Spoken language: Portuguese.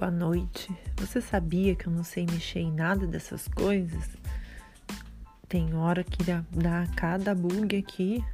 boa noite. Você sabia que eu não sei mexer em nada dessas coisas? Tem hora que dá cada bug aqui.